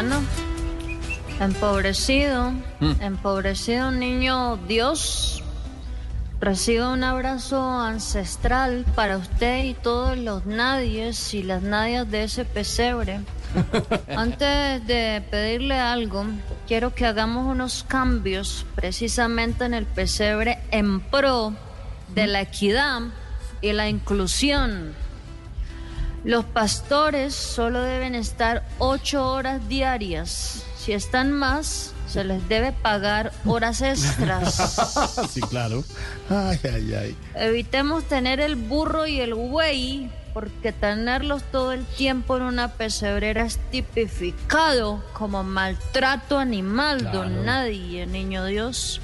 Bueno, empobrecido, empobrecido niño Dios, recibe un abrazo ancestral para usted y todos los nadies y las nadias de ese pesebre. Antes de pedirle algo, quiero que hagamos unos cambios precisamente en el pesebre en pro de la equidad y la inclusión. Los pastores solo deben estar ocho horas diarias. Si están más, se les debe pagar horas extras. Sí, claro. Ay, ay, ay. Evitemos tener el burro y el güey, porque tenerlos todo el tiempo en una pesebrera es tipificado como maltrato animal, don nadie, niño Dios.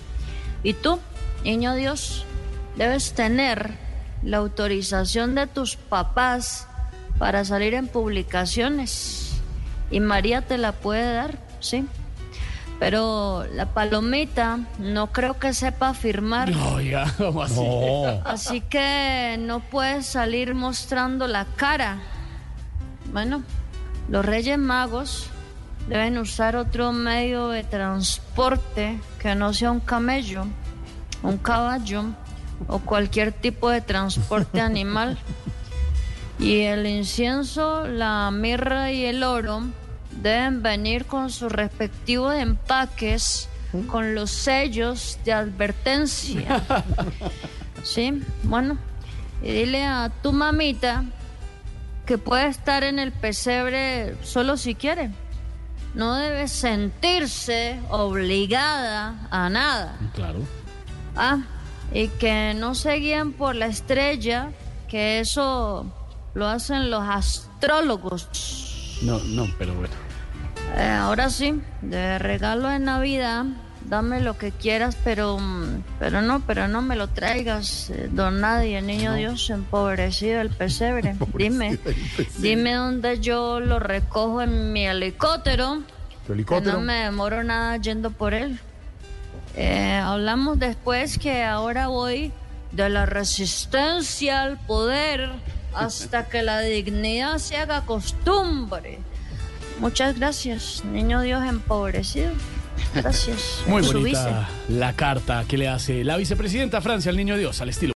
Y tú, niño Dios, debes tener la autorización de tus papás para salir en publicaciones. Y María te la puede dar, ¿sí? Pero la palomita no creo que sepa firmar. Oiga, ¿cómo así? No. Así que no puedes salir mostrando la cara. Bueno, los Reyes Magos deben usar otro medio de transporte que no sea un camello, un caballo o cualquier tipo de transporte animal. Y el incienso, la mirra y el oro deben venir con sus respectivos empaques, con los sellos de advertencia. Sí, bueno. Y dile a tu mamita que puede estar en el pesebre solo si quiere. No debe sentirse obligada a nada. Claro. Ah, y que no se guíen por la estrella, que eso lo hacen los astrólogos. No, no, pero bueno. Eh, ahora sí, de regalo de Navidad, dame lo que quieras, pero, mm, pero no, pero no me lo traigas, eh, don nadie, niño Dios, empobrecido el pesebre. Dime, dime dónde yo lo recojo en mi helicóptero, ¿Tu que helicóptero? no me demoro nada yendo por él. Eh, hablamos después que ahora voy de la resistencia al poder hasta que la dignidad se haga costumbre. Muchas gracias, niño Dios empobrecido. Gracias. Muy bonita la carta que le hace la vicepresidenta Francia al niño Dios, al estilo.